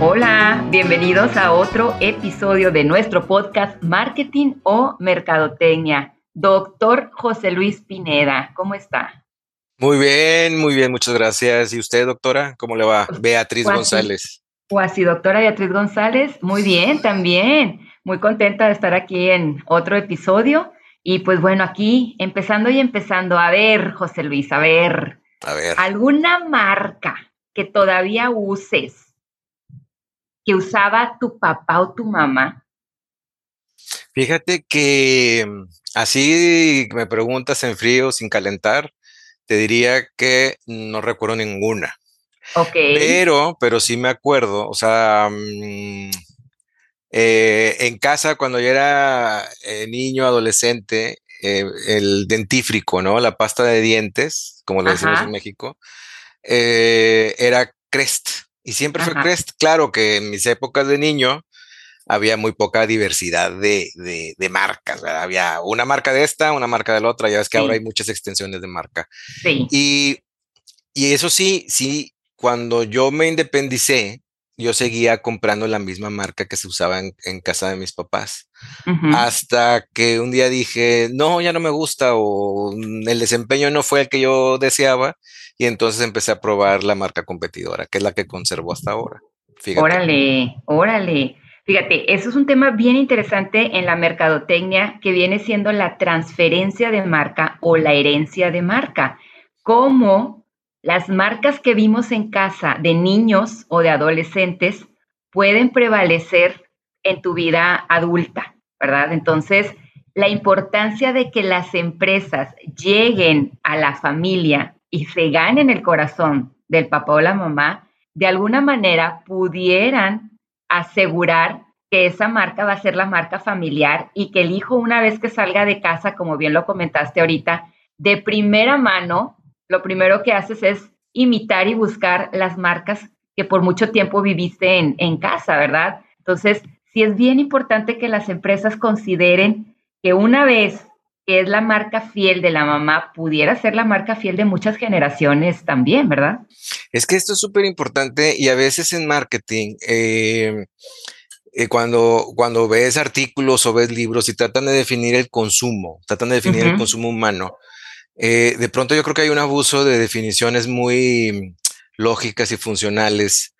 Hola, bienvenidos a otro episodio de nuestro podcast Marketing o Mercadotecnia. Doctor José Luis Pineda, ¿cómo está? Muy bien, muy bien, muchas gracias. ¿Y usted, doctora? ¿Cómo le va? Beatriz pues, González. Pues doctora Beatriz González, muy bien también. Muy contenta de estar aquí en otro episodio. Y pues bueno, aquí empezando y empezando. A ver, José Luis, a ver. A ver. ¿Alguna marca que todavía uses, que usaba tu papá o tu mamá? Fíjate que mm, así me preguntas en frío, sin calentar, te diría que no recuerdo ninguna. Ok. Pero, pero sí me acuerdo, o sea, mm, eh, en casa cuando yo era eh, niño, adolescente, eh, el dentífrico, ¿no? La pasta de dientes, como lo decimos en México, era Crest. Y siempre fue. Crest. Claro que en mis épocas de niño había muy poca diversidad de, de- de marcas. ¿verdad? Había una marca de esta, una marca de la otra. Ya ves que ahora Sí. hay muchas extensiones de marca. Sí. Y, y eso sí, sí, cuando yo me independicé, yo seguía comprando la misma marca que se usaba en, en casa de mis papás. Ujú. Hasta que un día dije, no, ya no me gusta o mm, el desempeño no fue el que yo deseaba. Y entonces empecé a probar la marca competidora, que es la que conservo hasta ahora. Fíjate. Órale, órale. Fíjate, eso es un tema bien interesante en la mercadotecnia que viene siendo la transferencia de marca o la herencia de marca. Cómo las marcas que vimos en casa de niños o de adolescentes pueden prevalecer en tu vida adulta, ¿verdad? Entonces, la importancia de que las empresas lleguen a la familia y se ganen el corazón del papá o la mamá, de alguna manera pudieran asegurar que esa marca va a ser la marca familiar y que el hijo una vez que salga de casa, como bien lo comentaste ahorita, de primera mano, lo primero que haces es imitar y buscar las marcas que por mucho tiempo viviste en, en casa, ¿verdad? Entonces, sí es bien importante que las empresas consideren que una vez que es la marca fiel de la mamá, pudiera ser la marca fiel de muchas generaciones también, ¿verdad? Es que esto es súper importante y a veces en marketing, eh, eh, cuando, cuando ves artículos o ves libros y tratan de definir el consumo, tratan de definir el consumo humano, eh, de pronto yo creo que hay un abuso de definiciones muy lógicas y funcionales,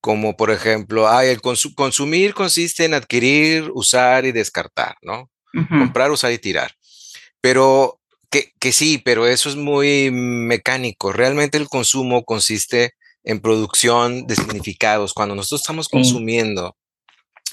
como por ejemplo, ay, el consu- consumir consiste en adquirir, usar y descartar, ¿no? Comprar, usar y tirar. Pero que, que sí, pero eso es muy mecánico. Realmente el consumo consiste en producción de significados. Cuando nosotros estamos Sí. consumiendo,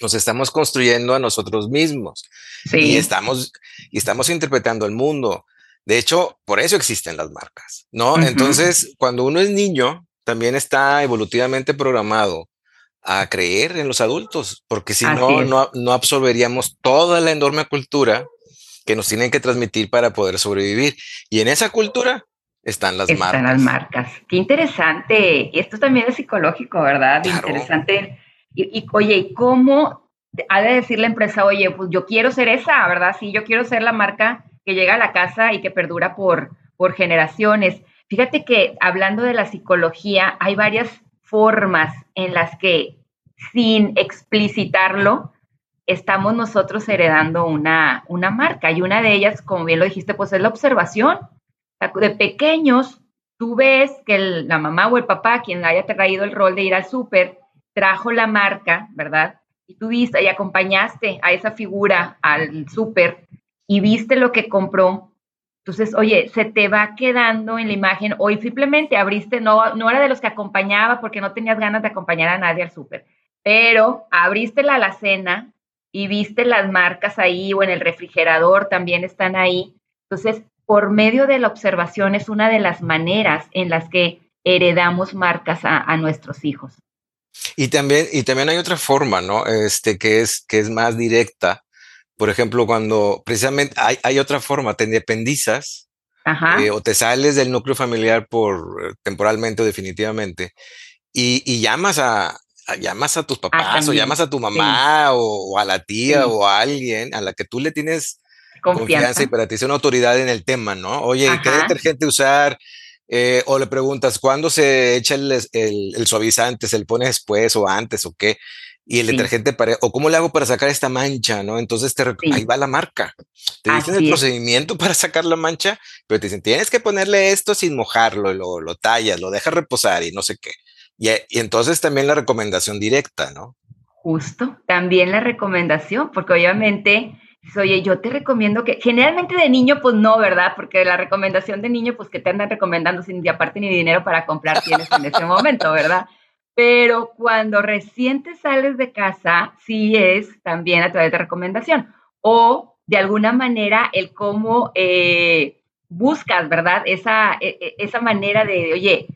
nos estamos construyendo a nosotros mismos y Sí, estamos, y estamos interpretando el mundo. De hecho, por eso existen las marcas, ¿no? Entonces, cuando uno es niño, también está evolutivamente programado a creer en los adultos, porque si así no, es. no, no absorberíamos toda la enorme cultura que nos tienen que transmitir para poder sobrevivir. Y en esa cultura están las Están las marcas. marcas. Qué interesante. Y esto también es psicológico, ¿verdad? Claro. Interesante. Y, y, oye, ¿y cómo ha de decir la empresa, oye, pues yo quiero ser esa, ¿verdad? Sí, yo quiero ser la marca que llega a la casa y que perdura por, por generaciones. Fíjate que hablando de la psicología, hay varias formas en las que, sin explicitarlo, estamos nosotros heredando una, una marca. Y una de ellas, como bien lo dijiste, pues es la observación. De pequeños, tú ves que la mamá o el papá, quien haya traído el rol de ir al súper, trajo la marca, ¿verdad? Y tú viste y acompañaste a esa figura al súper y viste lo que compró. Entonces, oye, se te va quedando en la imagen, o simplemente abriste, no, no era de los que acompañaba porque no tenías ganas de acompañar a nadie al súper, pero abriste la alacena y viste las marcas ahí o en el refrigerador también están ahí. Entonces, por medio de la observación es una de las maneras en las que heredamos marcas a, a nuestros hijos. Y también, y también hay otra forma, ¿no? Este, que es, que es más directa. Por ejemplo, cuando precisamente hay, hay otra forma, te independizas Ajá. eh, o te sales del núcleo familiar por temporalmente o definitivamente y, llamas a, llamas a tus ah, papás o llamas a tu mamá o, a la tía o a alguien a la que tú le tienes confianza, y para ti es una autoridad en el tema, ¿no? Oye, ¿qué detergente usar? Eh, o le preguntas, ¿cuándo se echa el, el, suavizante? ¿Se le pone después o antes o qué? Y el detergente, para, o cómo le hago para sacar esta mancha, ¿no? Entonces te, ahí va la marca. Te dicen el procedimiento para sacar la mancha, pero te dicen, tienes que ponerle esto sin mojarlo, lo, lo tallas, lo dejas reposar y no sé qué. Y, y entonces también la recomendación directa, ¿no? Justo, también la recomendación, porque obviamente oye, yo te recomiendo que, generalmente de niño, pues no, ¿verdad? Porque la recomendación de niño, pues que te andan recomendando sin aparte ni dinero para comprar tienes en ese momento, ¿verdad? Pero cuando recién te sales de casa, sí es también a través de recomendación. O de alguna manera el cómo eh, buscas, ¿verdad? Esa, e, e, esa manera de, oye,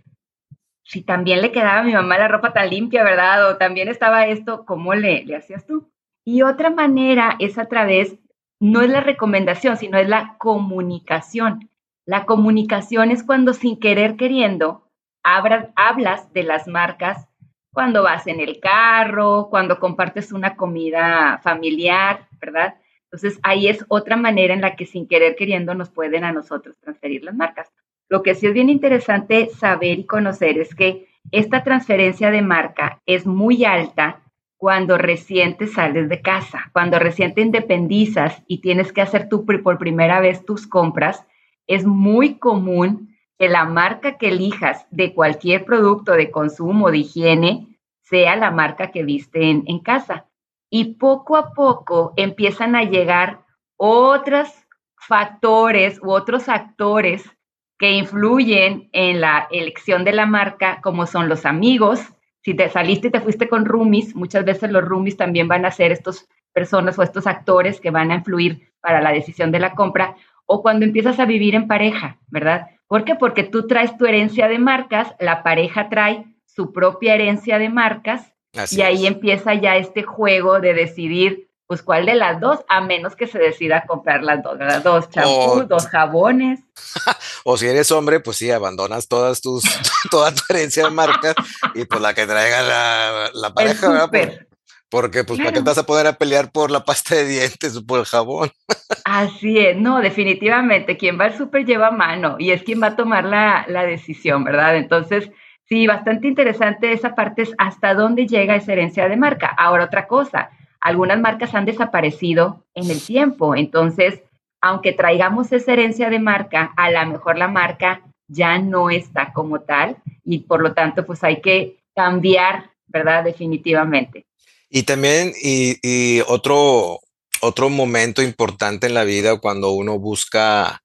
si también le quedaba a mi mamá la ropa tan limpia, ¿verdad? O también estaba esto, ¿cómo le, le hacías tú? Y otra manera es a través, no es la recomendación, sino es la comunicación. La comunicación es cuando sin querer queriendo hablas de las marcas cuando vas en el carro, cuando compartes una comida familiar, ¿verdad? Entonces ahí es otra manera en la que sin querer queriendo nos pueden a nosotros transferir las marcas. Lo que sí es bien interesante saber y conocer es que esta transferencia de marca es muy alta cuando recién te sales de casa, cuando recién te independizas y tienes que hacer tú por primera vez tus compras, es muy común que la marca que elijas de cualquier producto de consumo, de higiene, sea la marca que viste en, en casa. Y poco a poco empiezan a llegar otros factores u otros actores que influyen en la elección de la marca, como son los amigos, si te saliste y te fuiste con roomies, muchas veces los roomies también van a ser estos personas o estos actores que van a influir para la decisión de la compra, o cuando empiezas a vivir en pareja, ¿verdad? ¿Por qué? Porque tú traes tu herencia de marcas, la pareja trae su propia herencia de marcas y ahí empieza ya este juego de decidir pues cuál de las dos, a menos que se decida comprar las dos, ¿verdad? Dos champús, dos jabones. o si eres hombre, pues sí, abandonas todas tus, toda tu herencia de marcas y pues la que traiga la, la pareja, ¿verdad? porque pues para qué te vas a poder a pelear por la pasta de dientes o por el jabón. Así es, no, definitivamente, quien va al súper lleva mano y es quien va a tomar la, la decisión, ¿verdad? Entonces, sí, bastante interesante esa parte es hasta dónde llega esa herencia de marca. Ahora otra cosa, algunas marcas han desaparecido en el tiempo, entonces, aunque traigamos esa herencia de marca, a lo mejor la marca ya no está como tal y por lo tanto, pues hay que cambiar, ¿verdad? Definitivamente. Y también, y, otro, otro momento importante en la vida cuando uno busca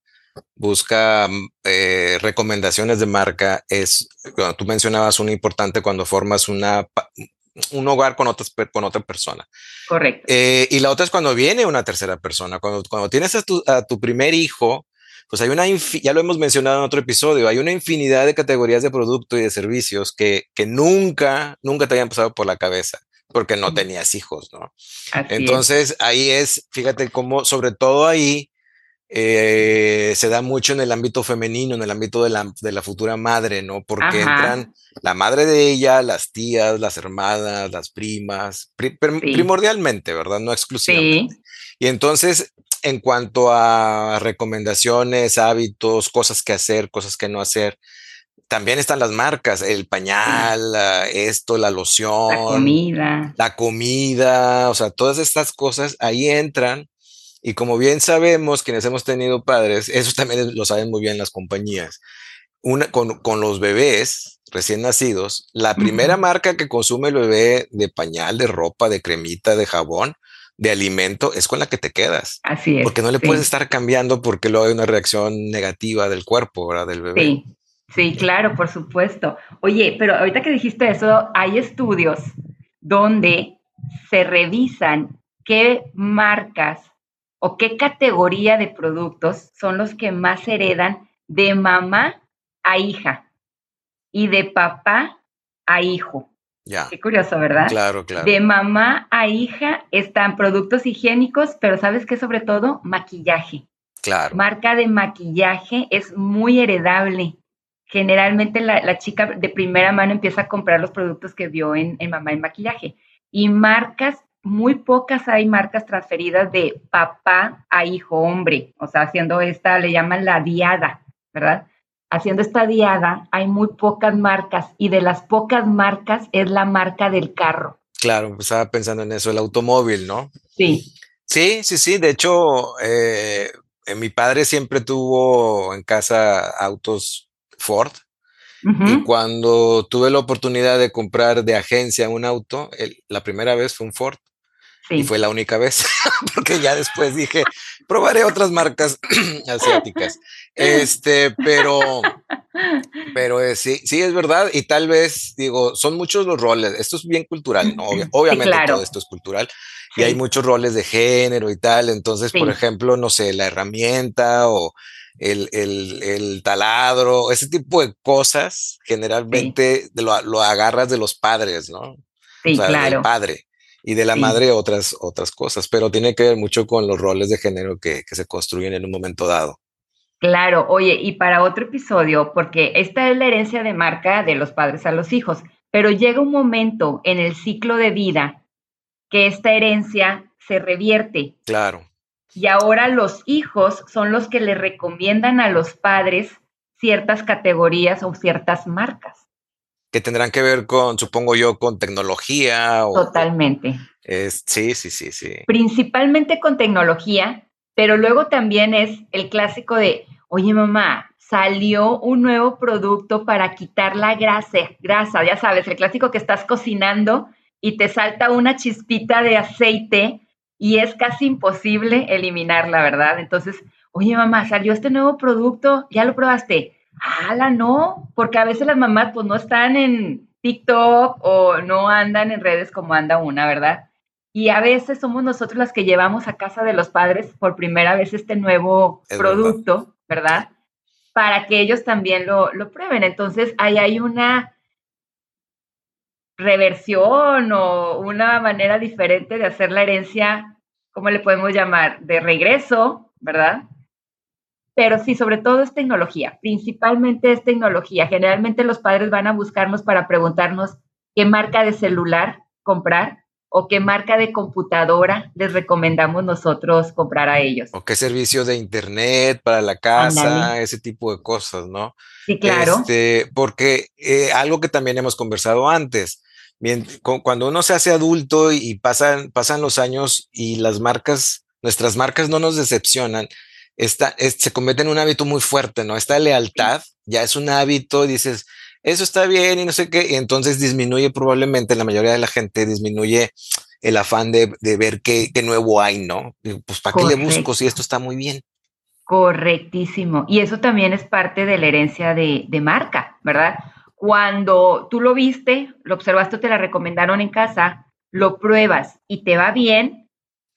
busca eh, recomendaciones de marca es, tú mencionabas una importante cuando formas una, un hogar con, otras, con otra persona. Correcto. Eh, y la otra es cuando viene una tercera persona. Cuando, cuando tienes a tu, a tu primer hijo, pues hay una, ya lo hemos mencionado en otro episodio, hay una infinidad de categorías de producto y de servicios que, que nunca, nunca te habían pasado por la cabeza porque no tenías hijos, ¿no? Entonces ahí es, fíjate cómo, sobre todo ahí, eh, se da mucho en el ámbito femenino, en el ámbito de la, de la futura madre, ¿no? Porque entran la madre de ella, las tías, las hermanas, las primas, primordialmente, ¿verdad? No exclusivamente. Y entonces, en cuanto a recomendaciones, hábitos, cosas que hacer, cosas que no hacer, también están las marcas, el pañal, esto, la loción, la comida. La comida, o sea, todas estas cosas ahí entran y como bien sabemos, quienes hemos tenido padres, eso también lo saben muy bien las compañías, una, con, con los bebés recién nacidos, la primera marca que consume el bebé de pañal, de ropa, de cremita, de jabón, de alimento, es con la que te quedas. Así es. Porque no le puedes estar cambiando porque luego hay una reacción negativa del cuerpo, ¿verdad? Del bebé. Sí, sí, claro, por supuesto. Oye, pero ahorita que dijiste eso, hay estudios donde se revisan qué marcas o qué categoría de productos son los que más heredan de mamá a hija y de papá a hijo. Ya. Qué curioso, ¿verdad? Claro, claro. De mamá a hija están productos higiénicos, pero ¿sabes qué? Sobre todo maquillaje. Claro. Marca de maquillaje es muy heredable. generalmente la, chica de primera mano empieza a comprar los productos que vio en, en Mamá en Maquillaje. Y marcas, muy pocas hay marcas transferidas de papá a hijo hombre, o sea, haciendo esta, le llaman la diada, ¿verdad? Haciendo esta diada hay muy pocas marcas y de las pocas marcas es la marca del carro. Claro, estaba pensando en eso, el automóvil, ¿no? Sí. Sí, sí, sí. De hecho, eh, mi padre siempre tuvo en casa autos Ford. Y cuando tuve la oportunidad de comprar de agencia un auto, la primera vez fue un Ford. Y fue la única vez, porque ya después dije, probaré otras marcas asiáticas. Este, pero, pero eh, sí, sí es verdad. Y tal vez, digo, son muchos los roles. Esto es bien cultural, ¿no? obviamente todo esto es cultural. Y hay muchos roles de género y tal. Entonces, por ejemplo, no sé, la herramienta o el, taladro, ese tipo de cosas, generalmente lo, agarras de los padres, ¿no? Sí, claro. Del padre y de la madre otras, otras cosas, pero tiene que ver mucho con los roles de género que, que se construyen en un momento dado. Claro, oye, y para otro episodio, porque esta es la herencia de marca de los padres a los hijos, pero llega un momento en el ciclo de vida que esta herencia se revierte. Claro. Y ahora los hijos son los que le recomiendan a los padres ciertas categorías o ciertas marcas. Que tendrán que ver con, supongo yo, con tecnología. O, Totalmente. sí, sí, sí, sí. Principalmente con tecnología, pero luego también es el clásico de, oye mamá, salió un nuevo producto para quitar la grasa, grasa, ya sabes, el clásico que estás cocinando y te salta una chispita de aceite y es casi imposible eliminarla, ¿verdad? Entonces, oye mamá, salió este nuevo producto, ¿ya lo probaste? ¡Hala, no! Porque a veces las mamás pues no están en TikTok o no andan en redes como anda una, ¿verdad? Y a veces somos nosotros las que llevamos a casa de los padres por primera vez este nuevo producto, verdad. Para que ellos también lo, lo prueben. Entonces, ahí hay una reversión o una manera diferente de hacer la herencia, ¿cómo le podemos llamar? De regreso, ¿verdad? Pero sí, sobre todo es tecnología, principalmente es tecnología. Generalmente los padres van a buscarnos para preguntarnos qué marca de celular comprar o qué marca de computadora les recomendamos nosotros comprar a ellos. O qué servicio de internet para la casa, ese tipo de cosas, ¿no? Sí, claro. Este, porque eh, algo que también hemos conversado antes, bien, cuando uno se hace adulto y pasan, pasan los años y las marcas, nuestras marcas no nos decepcionan, esta, se convierte en un hábito muy fuerte, ¿no? Esta lealtad ya es un hábito, dices, eso está bien y no sé qué, y entonces disminuye probablemente, la mayoría de la gente disminuye el afán de, ver qué, nuevo hay, ¿no? Pues ¿para qué le busco si esto está muy bien? Correctísimo. Y eso también es parte de la herencia de, de marca, ¿verdad? Cuando tú lo viste, lo observaste, te la recomendaron en casa, lo pruebas y te va bien,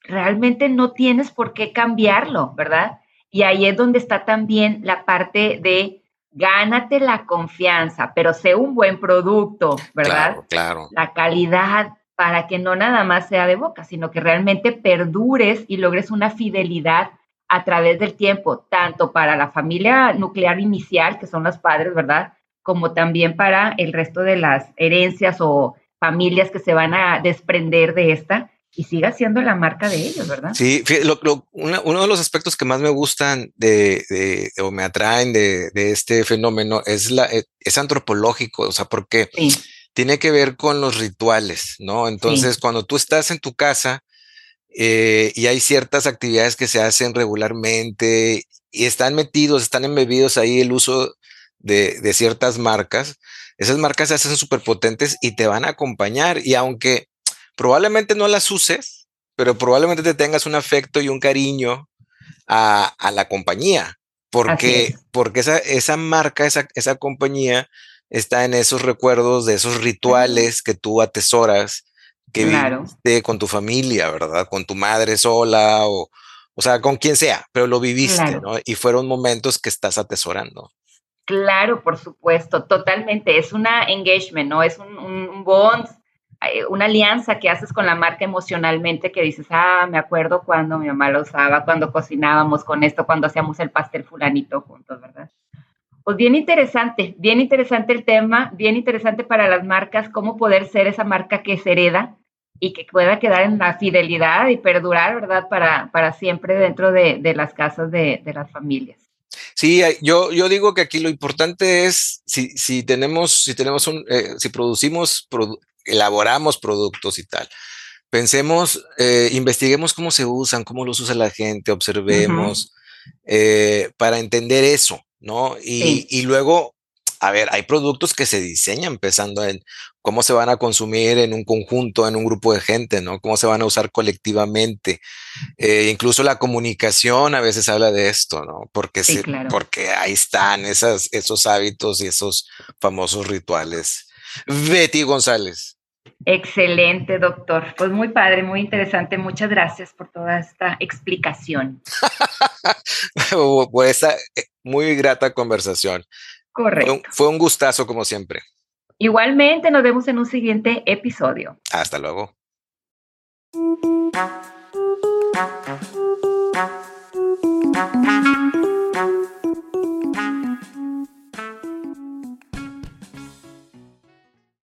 realmente no tienes por qué cambiarlo, ¿verdad? Y ahí es donde está también la parte de gánate la confianza, pero sé un buen producto, ¿verdad? Claro, claro. La calidad para que no nada más sea de boca, sino que realmente perdures y logres una fidelidad a través del tiempo, tanto para la familia nuclear inicial, que son los padres, ¿verdad? Como también para el resto de las herencias o familias que se van a desprender de esta y siga siendo la marca de ellos, ¿verdad? Sí, uno de los aspectos que más me gustan de, o me atraen de, este fenómeno es, la, e, es antropológico, o sea, porque tiene que ver con los rituales, ¿no? Entonces, cuando tú estás en tu casa eh, y hay ciertas actividades que se hacen regularmente y están metidos, están embebidos ahí el uso de, de ciertas marcas, esas marcas se hacen súper potentes y te van a acompañar. Y aunque probablemente no las uses, pero probablemente te tengas un afecto y un cariño a, la compañía, porque, porque esa, esa marca, esa, esa compañía está en esos recuerdos de esos rituales que tú atesoras, que viviste con tu familia, ¿verdad? Con tu madre sola o, o sea, con quien sea, pero lo viviste, ¿no? Y fueron momentos que estás atesorando. Claro, por supuesto, totalmente. Es una engagement, ¿no? Es un, un bond una alianza que haces con la marca emocionalmente que dices, ah, me acuerdo cuando mi mamá lo usaba, cuando cocinábamos con esto, cuando hacíamos el pastel fulanito juntos, ¿verdad? pues bien interesante, bien interesante el tema, bien interesante para las marcas, cómo poder ser esa marca que se hereda y que pueda quedar en la fidelidad y perdurar, ¿verdad? Para, para siempre dentro de, las casas de, las familias. Sí, yo, yo digo que aquí lo importante es si, si tenemos, si tenemos un, eh, si producimos, elaboramos productos y tal, pensemos, eh, investiguemos cómo se usan, cómo los usa la gente, observemos, eh, para entender eso, ¿no? Y, luego, a ver, hay productos que se diseñan pensando en cómo se van a consumir en un conjunto, en un grupo de gente, ¿no? Cómo se van a usar colectivamente. Eh, incluso la comunicación a veces habla de esto, ¿no? Porque, porque ahí están esas, esos hábitos y esos famosos rituales. Betty González. Excelente, doctor. Pues muy padre, muy interesante. Muchas gracias por toda esta explicación. por esa eh, muy grata conversación. Correcto. Fue un, gustazo como siempre. Igualmente, nos vemos en un siguiente episodio. Hasta luego.